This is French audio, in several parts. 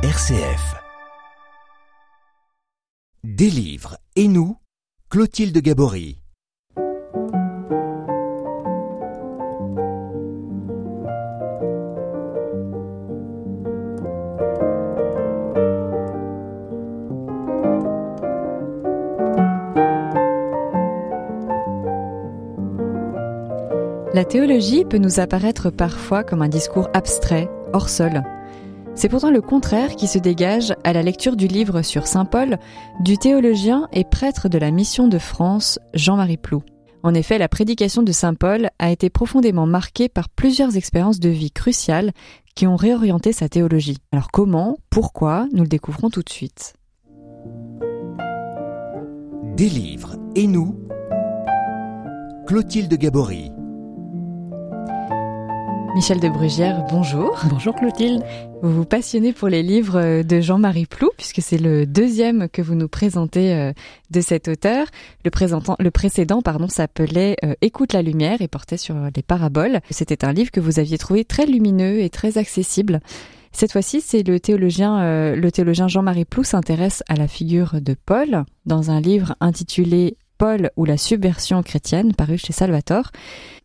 RCF. Des livres et nous, Clotilde Gabory. La théologie peut nous apparaître parfois comme un discours abstrait, hors sol. C'est pourtant le contraire qui se dégage à la lecture du livre sur Saint Paul du théologien et prêtre de la mission de France, Jean-Marie Plou. En effet, la prédication de Saint Paul a été profondément marquée par plusieurs expériences de vie cruciales qui ont réorienté sa théologie. Alors comment, pourquoi, nous le découvrons tout de suite. Des livres et nous, Clotilde Gabory. Michel de Brugière, bonjour. Bonjour Clotilde. Vous vous passionnez pour les livres de Jean-Marie Plou, puisque c'est le deuxième que vous nous présentez euh, de cet auteur. Le, le précédent pardon, s'appelait euh, Écoute la lumière et portait sur les paraboles. C'était un livre que vous aviez trouvé très lumineux et très accessible. Cette fois-ci, c'est le théologien, euh, le théologien Jean-Marie Plou s'intéresse à la figure de Paul dans un livre intitulé Paul ou la subversion chrétienne, paru chez Salvatore.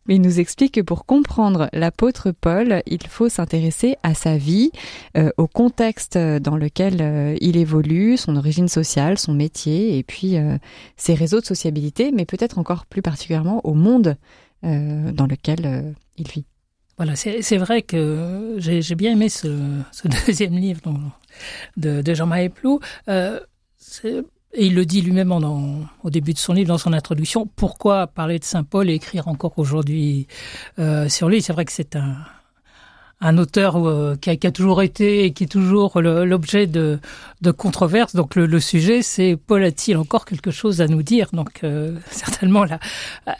Mais il nous explique que pour comprendre l'apôtre Paul, il faut s'intéresser à sa vie, euh, au contexte dans lequel euh, il évolue, son origine sociale, son métier, et puis euh, ses réseaux de sociabilité, mais peut-être encore plus particulièrement au monde dans lequel il vit. Voilà, c'est vrai que j'ai bien aimé ce, deuxième livre de, de Jean-Marie Plou. Et il le dit lui-même au début de son livre, dans son introduction, pourquoi parler de Saint Paul et écrire encore aujourd'hui euh, sur lui C'est vrai que c'est un, un auteur euh, qui, a, qui, a, toujours été et qui est toujours l'objet de, de controverses. Donc le, le sujet, c'est Paul a-t-il encore quelque chose à nous dire? Donc euh, certainement la,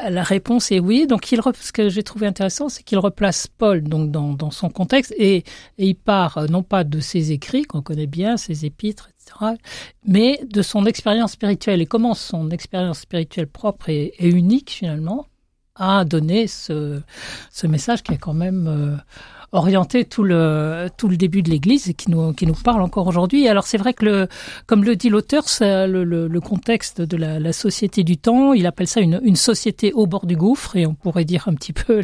la réponse est oui. Donc il, ce que j'ai trouvé intéressant, c'est qu'il replace Paul donc dans, dans son contexte et, et, il part euh, non pas de ses écrits qu'on connaît bien, ses épîtres, mais de son expérience spirituelle et comment son expérience spirituelle propre et, unique finalement a donné ce, message qui est quand même euh, orienté tout le tout le début de l'Église et qui nous qui nous parle encore aujourd'hui. Alors c'est vrai que le comme le dit l'auteur, le, le, contexte de la, société du temps. Il appelle ça une, société au bord du gouffre et on pourrait dire un petit peu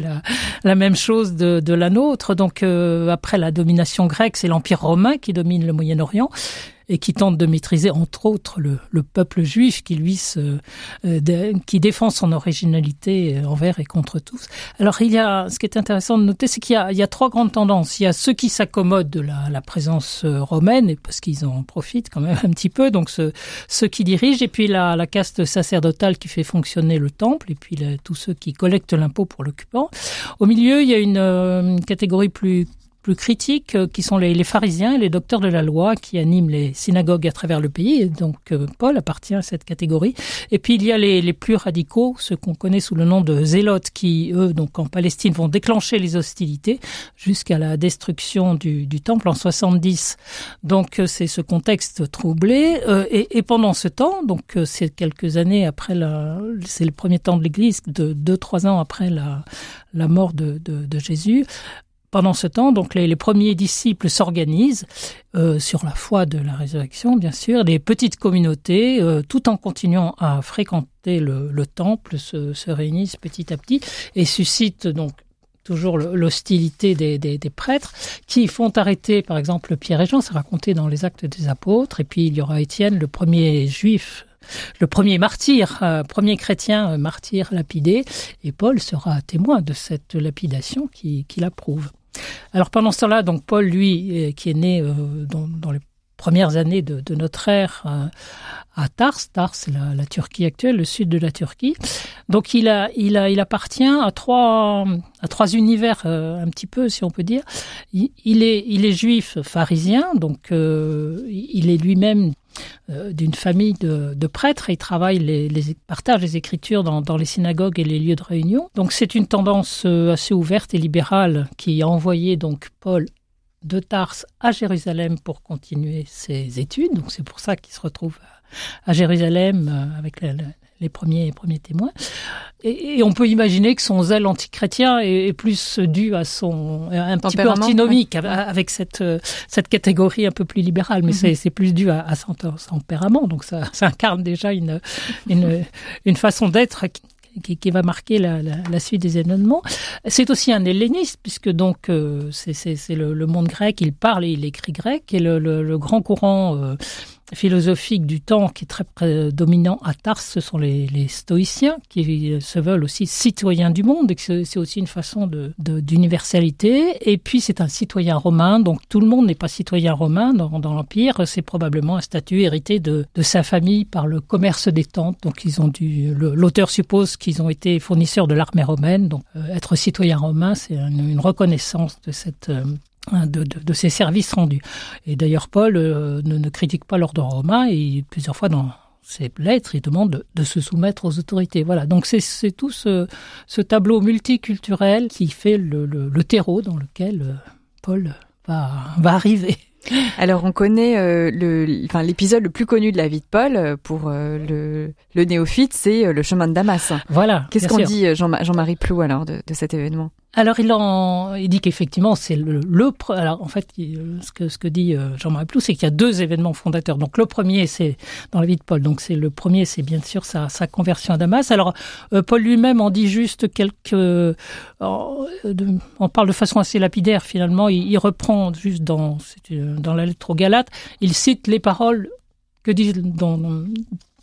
la même chose de, de la nôtre. Donc euh, après la domination grecque, c'est l'empire romain qui domine le Moyen-Orient et qui tente de maîtriser entre autres le, le peuple juif qui lui se, euh, qui défend son originalité envers et contre tous. Alors il y a ce qui est intéressant de noter, c'est qu'il y, a, trois grandes tendances. Il y a ceux qui s'accommodent de la, présence euh, romaine parce qu'ils en profitent quand même un petit peu, donc ce, ceux qui dirigent et puis la, caste sacerdotale qui fait fonctionner le temple et puis tous ceux qui collectent l'impôt pour l'occupant. Au milieu, il y a euh, une catégorie plus plus critiques, euh, qui sont les, les, pharisiens et les docteurs de la loi qui animent les synagogues à travers le pays. Donc euh, Paul appartient à cette catégorie. Et puis il y a les, les plus radicaux, ceux qu'on connaît sous le nom de zélotes, qui eux, donc en Palestine, vont déclencher les hostilités jusqu'à la destruction du, du, temple en 70. Donc euh, c'est ce contexte troublé. et, et, pendant ce temps, donc c'est quelques années après c'est le premier temps de l'Église, de deux trois ans après la, la mort de, de, de Jésus. Pendant ce temps, donc les, premiers disciples s'organisent euh, sur la foi de la résurrection, bien sûr, des petites communautés, euh, tout en continuant à fréquenter le, le temple, se, se, réunissent petit à petit et suscitent donc toujours l'hostilité des, des, des, prêtres qui font arrêter, par exemple, Pierre et Jean, c'est raconté dans les Actes des Apôtres, et puis il y aura Étienne, le premier juif le premier martyr, euh, premier chrétien euh, martyr lapidé, et Paul sera témoin de cette lapidation qui l'approuve. Alors pendant ce temps-là, donc Paul, lui, euh, qui est né euh, dans, les premières années de, notre ère euh, à Tars, Tars, la, la Turquie actuelle, le sud de la Turquie. Donc il a, il a, il appartient à trois, à trois univers un petit peu, si on peut dire. Il, est, il est juif pharisien, donc il est lui-même d'une famille de, prêtres et il travaille les, les partage les écritures dans, les synagogues et les lieux de réunion. Donc c'est une tendance euh, assez ouverte et libérale qui a envoyé donc Paul de Tars à Jérusalem pour continuer ses études. Donc c'est pour ça qu'il se retrouve à, à Jérusalem euh, avec la, la, les premiers premiers témoins. Et, on peut imaginer que son zèle antichrétien est, est plus dû à son un petit peu antinomique avec cette cette catégorie un peu plus libérale, mais mhm. c'est plus dû à, son, tempérament. Donc ça, ça incarne déjà une une, une façon d'être qui, qui, va marquer la, la, la, suite des événements. C'est aussi un helléniste, puisque donc euh, c'est le, le, monde grec, il parle et il écrit grec, et le, le, le grand courant euh, philosophique du temps qui est très dominant à Tars, ce sont les, les, stoïciens qui se veulent aussi citoyens du monde, et c'est aussi une façon d'universalité. De, et puis c'est un citoyen romain, donc tout le monde n'est pas citoyen romain dans, dans l'Empire, c'est probablement un statut hérité de, de, sa famille par le commerce des tentes. Donc ils ont dû, l'auteur suppose qu'ils ont été fournisseurs de l'armée romaine, donc euh, être citoyen romain, c'est une, reconnaissance de cette euh, de, de, de, ces services rendus. Et d'ailleurs, Paul euh, ne, ne, critique pas l'ordre romain et plusieurs fois dans ses lettres, il demande de, de se soumettre aux autorités. Voilà, donc c'est tout ce, ce, tableau multiculturel qui fait le, le, le terreau dans lequel euh, Paul va, va arriver. Alors on connaît euh, le, enfin l'épisode le plus connu de la vie de Paul pour euh, le, le néophyte, c'est le chemin de Damas. Voilà. Qu'est-ce qu'on dit Jean-Marie Plou alors de, de cet événement? Alors il en, dit qu'effectivement c'est le, le, alors en fait ce que ce que dit euh, Jean-Marie Plou c'est qu'il y a deux événements fondateurs. Donc le premier c'est dans la vie de Paul. Donc c'est le premier c'est bien sûr sa, conversion à Damas. Alors euh, Paul lui-même en dit juste quelques, euh, on parle de façon assez lapidaire finalement. Il, il reprend juste dans dans la lettre aux Galates, il cite les paroles que dit dans,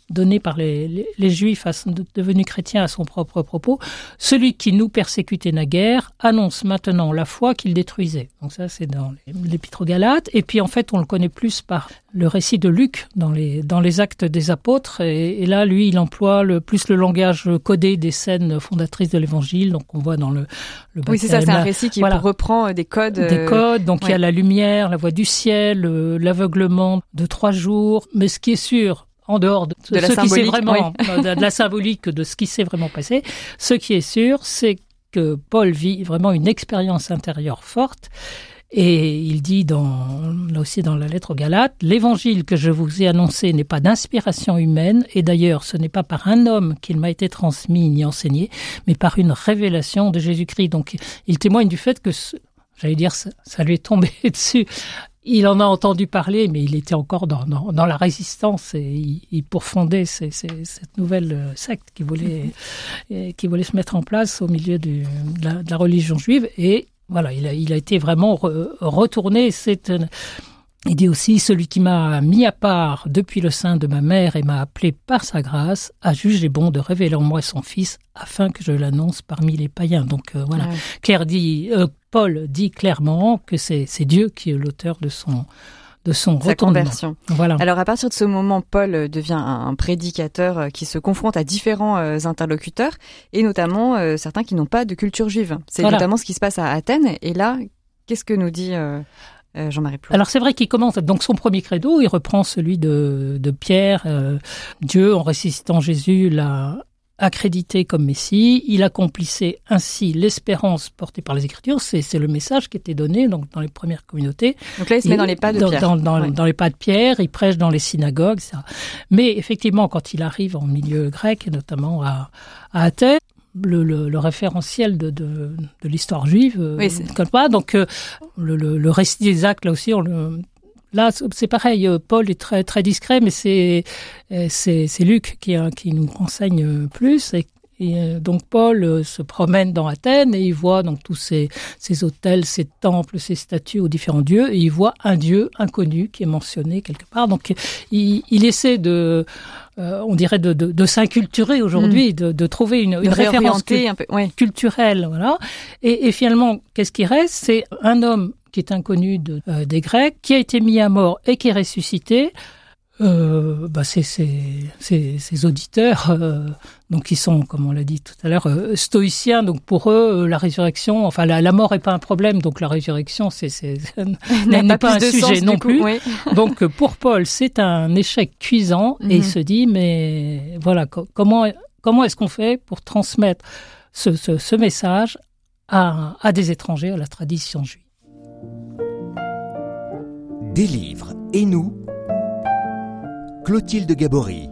donné par les, les, les Juifs à, devenus chrétiens à son propre propos, celui qui nous persécutait naguère annonce maintenant la foi qu'il détruisait. Donc ça, c'est dans l'Épître aux Galates. Et puis en fait, on le connaît plus par le récit de Luc dans les, dans les actes des apôtres. Et, et là, lui, il emploie le, plus le langage codé des scènes fondatrices de l'Évangile. Donc on voit dans le, le Oui, c'est ça, c'est un récit qui voilà. reprend des codes. Des euh, codes. Donc ouais. il y a la lumière, la voix du ciel, euh, l'aveuglement de trois jours. Mais ce qui est sûr, en dehors de, de ce qui s'est vraiment oui. De la symbolique de ce qui s'est vraiment passé. Ce qui est sûr, c'est que Paul vit vraiment une expérience intérieure forte. Et il dit dans, là aussi dans la lettre aux Galates, l'évangile que je vous ai annoncé n'est pas d'inspiration humaine, et d'ailleurs ce n'est pas par un homme qu'il m'a été transmis ni enseigné, mais par une révélation de Jésus-Christ. Donc il témoigne du fait que, j'allais dire, ça, ça lui est tombé dessus il en a entendu parler, mais il était encore dans, dans, dans la résistance et il, il pourfondait ces, ces, cette nouvelle euh, secte qui voulait, qui voulait se mettre en place au milieu du, de, la, de la religion juive. Et voilà, il a, il a été vraiment re, retourné. C'est il dit aussi, celui qui m'a mis à part depuis le sein de ma mère et m'a appelé par sa grâce, a jugé bon de révéler en moi son fils afin que je l'annonce parmi les païens. Donc euh, voilà, ouais. Claire dit, euh, Paul dit clairement que c'est Dieu qui est l'auteur de son de son Sa conversion. Voilà. Alors à partir de ce moment, Paul devient un prédicateur euh, qui se confronte à différents euh, interlocuteurs et notamment euh, certains qui n'ont pas de culture juive. C'est voilà. notamment ce qui se passe à Athènes. Et là, qu'est-ce que nous dit euh, euh, Jean-Marie. Alors c'est vrai qu'il commence donc son premier credo, il reprend celui de, de Pierre, euh, Dieu en ressuscitant Jésus l'a accrédité comme Messie, il accomplissait ainsi l'espérance portée par les Écritures, c'est le message qui était donné donc dans les premières communautés. Donc là, il se met dans les pas de dans, Pierre. Dans, dans, ouais. dans, les pas de Pierre, il prêche dans les synagogues, ça. Mais effectivement, quand il arrive en milieu grec, et notamment à, à Athènes, le, le, le, référentiel de, de, de l'histoire juive euh, oui, colle pas. Donc euh, le, récit des actes, là aussi, on le, là c'est pareil. Euh, Paul est très très discret, mais c'est c'est Luc qui, qui nous renseigne plus et et donc Paul se promène dans Athènes et il voit donc tous ces, ces hôtels, ces temples, ces statues aux différents dieux et il voit un dieu inconnu qui est mentionné quelque part. Donc il, il essaie de euh, on dirait de, de, de s'inculturer aujourd'hui, mmh. de, de, trouver une, une référence un peu, ouais. culturelle, voilà. Et, et finalement, qu'est-ce qui reste? C'est un homme qui est inconnu de, euh, des Grecs, qui a été mis à mort et qui est ressuscité. Euh, bah c'est ces auditeurs euh, donc qui sont comme on l'a dit tout à l'heure euh, stoïciens. Donc pour eux euh, la résurrection enfin la, la mort est pas un problème. Donc la résurrection c'est n'est pas, pas un sujet sens, non coup, plus. oui. donc pour Paul c'est un échec cuisant et il mhm. se dit mais voilà co comment comment est-ce qu'on fait pour transmettre ce, ce, ce message à, à des étrangers à la tradition juive? Des livres. Et nous Clotilde Gabory.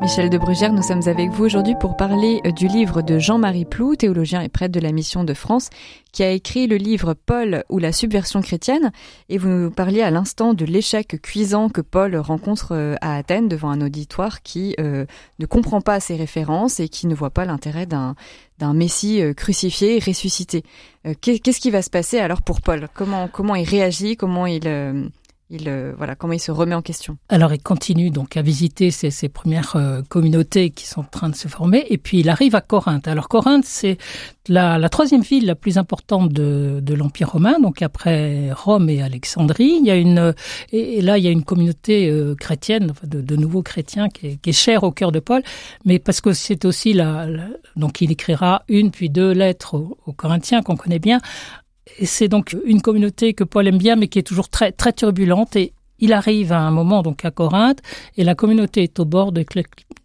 Michel de Brugère, nous sommes avec vous aujourd'hui pour parler euh, du livre de Jean-Marie Plou, théologien et prêtre de la Mission de France, qui a écrit le livre Paul ou la subversion chrétienne. Et vous nous parliez à l'instant de l'échec cuisant que Paul rencontre euh, à Athènes devant un auditoire qui euh, ne comprend pas ses références et qui ne voit pas l'intérêt d'un d'un Messie crucifié et ressuscité. Qu'est-ce qui va se passer alors pour Paul? Comment comment il réagit? Comment il il, euh, voilà, comment il se remet en question. Alors, il continue donc à visiter ces, premières euh, communautés qui sont en train de se former, et puis il arrive à Corinthe. Alors, Corinthe, c'est la, troisième ville la plus importante de, l'Empire romain, donc après Rome et Alexandrie. Il y a une, et, là, il y a une communauté euh, chrétienne, de, nouveaux chrétiens, qui est, qui chère au cœur de Paul, mais parce que c'est aussi la, donc il écrira une puis deux lettres aux Corinthiens qu'on connaît bien et c'est donc une communauté que Paul aime bien, mais qui est toujours très, très turbulente. Et il arrive à un moment donc à Corinthe, et la communauté est au bord de,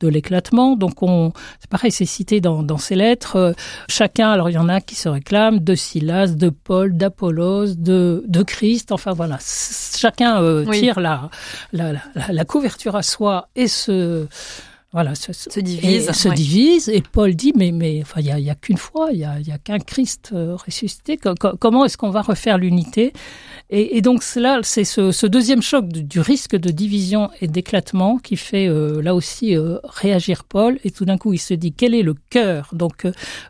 l'éclatement. Donc on, c'est pareil, c'est cité dans, dans ces lettres. Euh, chacun, alors il y en a qui se réclament de Silas, de Paul, d'Apollos, de, de Christ. Enfin voilà, chacun euh, tire la, la, la, la, couverture à soi et se voilà, se, se divise. Et, se divise. Et Paul dit, mais, mais enfin, il n'y a, a qu'une fois, il n'y a, a qu'un Christ euh, ressuscité. comment est-ce qu'on va refaire l'unité? Et, et, donc là, c'est ce, ce, deuxième choc du, risque de division et d'éclatement qui fait euh, là aussi euh, réagir Paul. Et tout d'un coup, il se dit, quel est le cœur? Donc,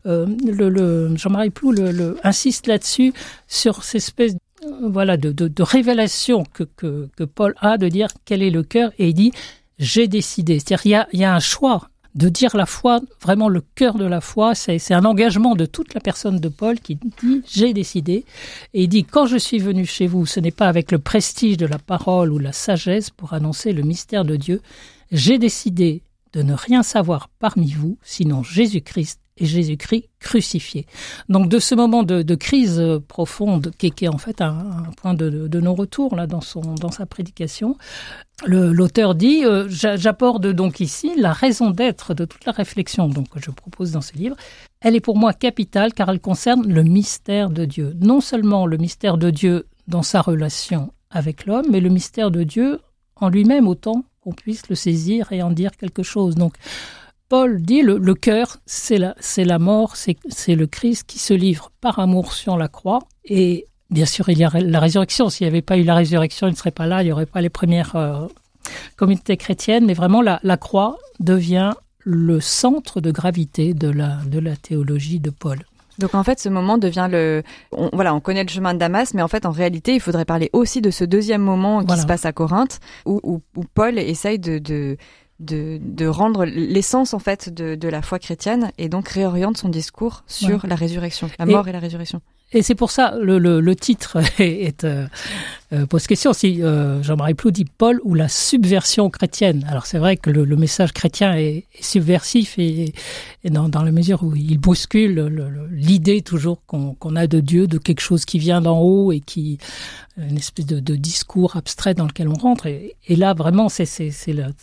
le, le Jean-Marie Plou le, le, insiste là-dessus, sur cette espèce voilà, de, de, de révélation que, que, que Paul a, de dire quel est le cœur? Et il dit, j'ai décidé. C'est-à-dire il y a, y a un choix de dire la foi, vraiment le cœur de la foi, c'est un engagement de toute la personne de Paul qui dit j'ai décidé et il dit quand je suis venu chez vous, ce n'est pas avec le prestige de la parole ou la sagesse pour annoncer le mystère de Dieu, j'ai décidé de ne rien savoir parmi vous, sinon Jésus-Christ et Jésus-Christ crucifié. Donc de ce moment de, crise profonde, qui, est en fait un, point de, de non-retour là dans son dans sa prédication, l'auteur dit euh, j'apporte donc ici la raison d'être de toute la réflexion donc que je propose dans ce livre. Elle est pour moi capitale car elle concerne le mystère de Dieu. Non seulement le mystère de Dieu dans sa relation avec l'homme, mais le mystère de Dieu en lui-même autant qu'on puisse le saisir et en dire quelque chose. Donc Paul dit le, le cœur, c'est la, c'est la mort, c'est le Christ qui se livre par amour sur la croix. Et bien sûr, il y a la résurrection. S'il n'y avait pas eu la résurrection, il ne serait pas là, il n'y aurait pas les premières euh, communautés chrétiennes. Mais vraiment, la, la, croix devient le centre de gravité de la, de la théologie de Paul. Donc en fait, ce moment devient le, on, voilà, on connaît le chemin de Damas, mais en fait, en réalité, il faudrait parler aussi de ce deuxième moment qui voilà. se passe à Corinthe, où, où, où Paul essaye de, de de, de rendre l'essence en fait de, de, la foi chrétienne et donc réoriente son discours sur ouais. la résurrection, la mort et, et la résurrection. Et c'est pour ça le, le, le titre est, euh, euh, pose question si euh, Jean-Marie Plou dit Paul ou la subversion chrétienne. Alors c'est vrai que le, le, message chrétien est, est subversif et, et dans, dans, la mesure où il bouscule l'idée toujours qu'on qu a de Dieu, de quelque chose qui vient d'en haut et qui une espèce de, de, discours abstrait dans lequel on rentre. Et, et là vraiment c'est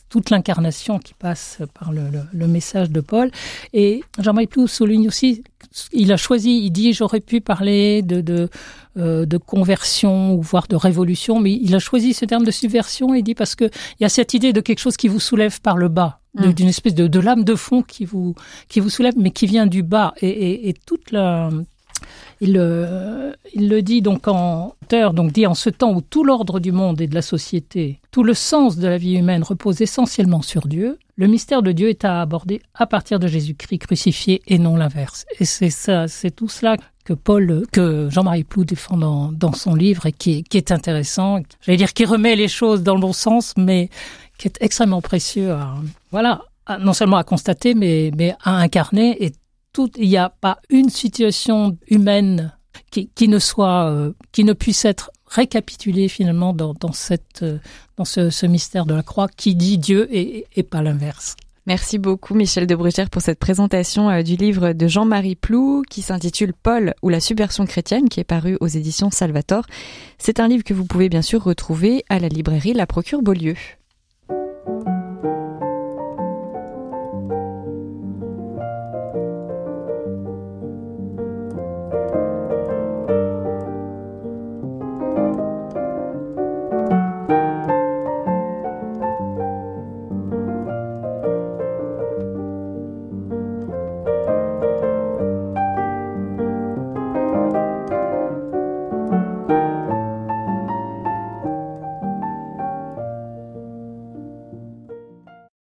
toute l'incarnation qui passe par le, message de Paul. Et Jean-Marie Plou souligne aussi il a choisi, il dit j'aurais pu parler de, de, euh, de conversion voire de révolution, mais il a choisi ce terme de subversion, il dit parce que il y a cette idée de quelque chose qui vous soulève par le bas, mmh. d'une espèce de, de lame de fond qui vous, qui vous soulève, mais qui vient du bas. Et, et, et toute la, il, euh, il, le dit donc en auteur, donc dit en ce temps où tout l'ordre du monde et de la société, tout le sens de la vie humaine repose essentiellement sur Dieu, le mystère de Dieu est à aborder à partir de Jésus-Christ crucifié et non l'inverse. Et c'est ça, c'est tout cela que Paul, que Jean-Marie Plou défend dans, dans, son livre et qui, qui est intéressant. J'allais dire qui remet les choses dans le bon sens, mais qui est extrêmement précieux à, voilà, non seulement à constater, mais, mais à incarner. Et tout, il n'y a pas une situation humaine qui, qui ne soit, euh, qui ne puisse être récapitulée finalement dans, dans cette, euh, dans ce, ce, mystère de la croix qui dit Dieu et, et pas l'inverse. Merci beaucoup Michel de Bruchère pour cette présentation euh, du livre de Jean-Marie Plou qui s'intitule Paul ou la subversion chrétienne qui est paru aux éditions Salvator. C'est un livre que vous pouvez bien sûr retrouver à la librairie La Procure Beaulieu.